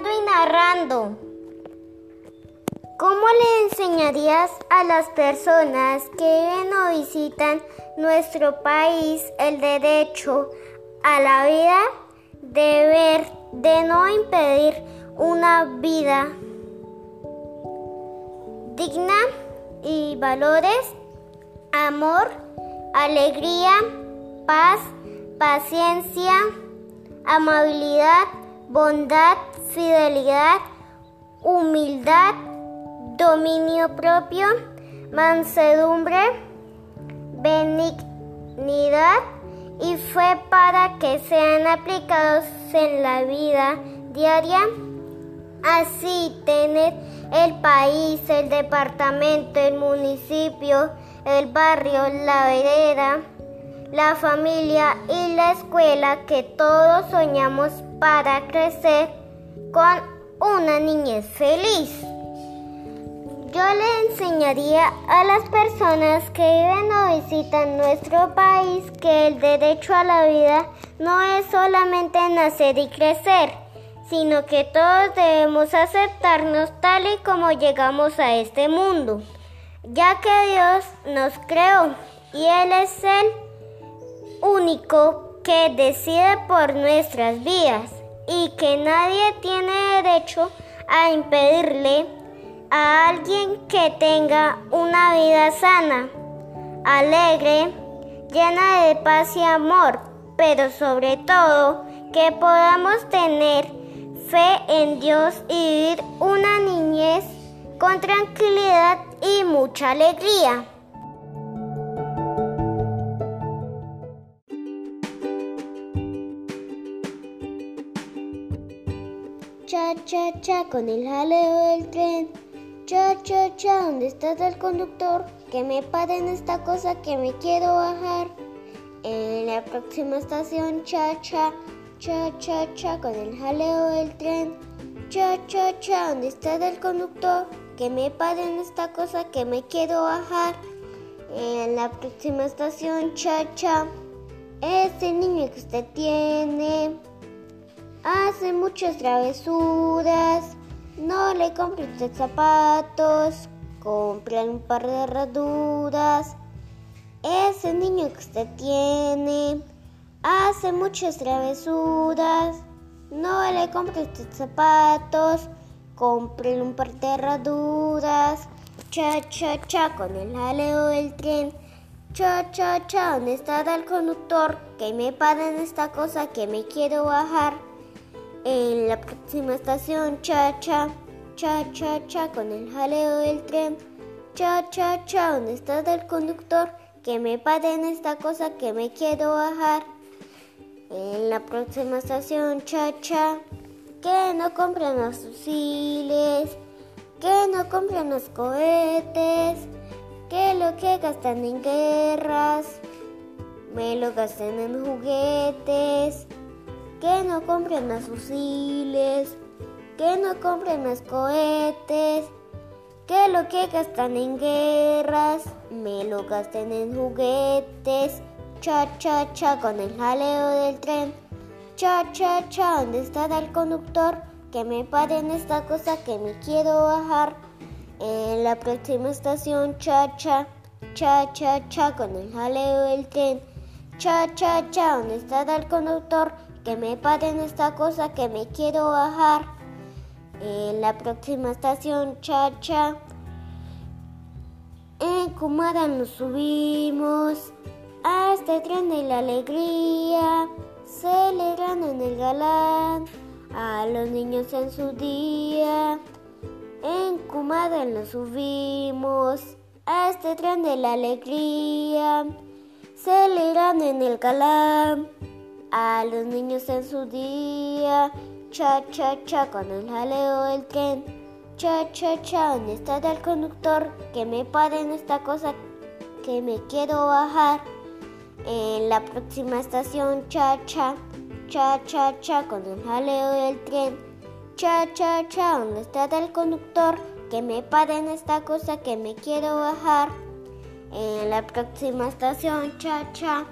y narrando. ¿Cómo le enseñarías a las personas que viven o visitan nuestro país el derecho a la vida, deber de no impedir una vida digna y valores, amor, alegría, paz, paciencia, amabilidad, bondad, fidelidad, humildad, dominio propio, mansedumbre, benignidad y fue para que sean aplicados en la vida diaria. Así tener el país, el departamento, el municipio, el barrio, la vereda, la familia y la escuela que todos soñamos para crecer con una niñez feliz. Yo le enseñaría a las personas que viven o visitan nuestro país que el derecho a la vida no es solamente nacer y crecer, sino que todos debemos aceptarnos tal y como llegamos a este mundo, ya que Dios nos creó y Él es el único que decide por nuestras vidas y que nadie tiene derecho a impedirle a alguien que tenga una vida sana, alegre, llena de paz y amor, pero sobre todo que podamos tener fe en Dios y vivir una niñez con tranquilidad y mucha alegría. Cha, cha, cha, con el jaleo del tren Cha, cha, cha, ¿dónde está el conductor? Que me pare en esta cosa que me quiero bajar. En la próxima estación, cha, cha, cha, cha, cha, con el jaleo del tren. Cha, cha, cha, ¿dónde está el conductor? Que me pare en esta cosa que me quiero bajar. En la próxima estación, cha, cha, ese niño que usted tiene hace muchas travesuras. No le compre usted zapatos, compre un par de herraduras. Ese niño que usted tiene hace muchas travesuras. No le compre usted zapatos, compre un par de herraduras. Cha, cha, cha, con el jaleo del tren. Cha, cha, cha, ¿dónde está el conductor? Que me para en esta cosa que me quiero bajar. En la próxima estación, cha cha, cha cha cha, con el jaleo del tren. Cha cha cha, ¿dónde está el conductor? Que me pare en esta cosa que me quiero bajar. En la próxima estación, cha cha, que no compren los fusiles, que no compren los cohetes, que lo que gastan en guerras, me lo gasten en juguetes que no compren más fusiles, que no compren más cohetes, que lo que gastan en guerras, me lo gasten en juguetes, cha cha cha con el jaleo del tren, cha cha cha, ¿dónde está el conductor? Que me pare en esta cosa que me quiero bajar. En la próxima estación, cha cha, cha cha cha con el jaleo del tren, cha cha cha, ¿dónde está el conductor? Que me paren esta cosa que me quiero bajar. En la próxima estación, cha cha. En Kumara nos subimos a este tren de la alegría, celebrando en el galán a los niños en su día. En Kumara nos subimos a este tren de la alegría, celebrando en el galán a los niños en su día. Cha, cha, cha, con el jaleo del tren. Cha, cha, cha, ¿dónde está el conductor? Que me pare en esta cosa que me quiero bajar. En la próxima estación, cha, cha, cha, cha, cha, con el jaleo del tren. Cha, cha, cha, ¿dónde está el conductor? Que me pare en esta cosa que me quiero bajar. En la próxima estación, cha, cha.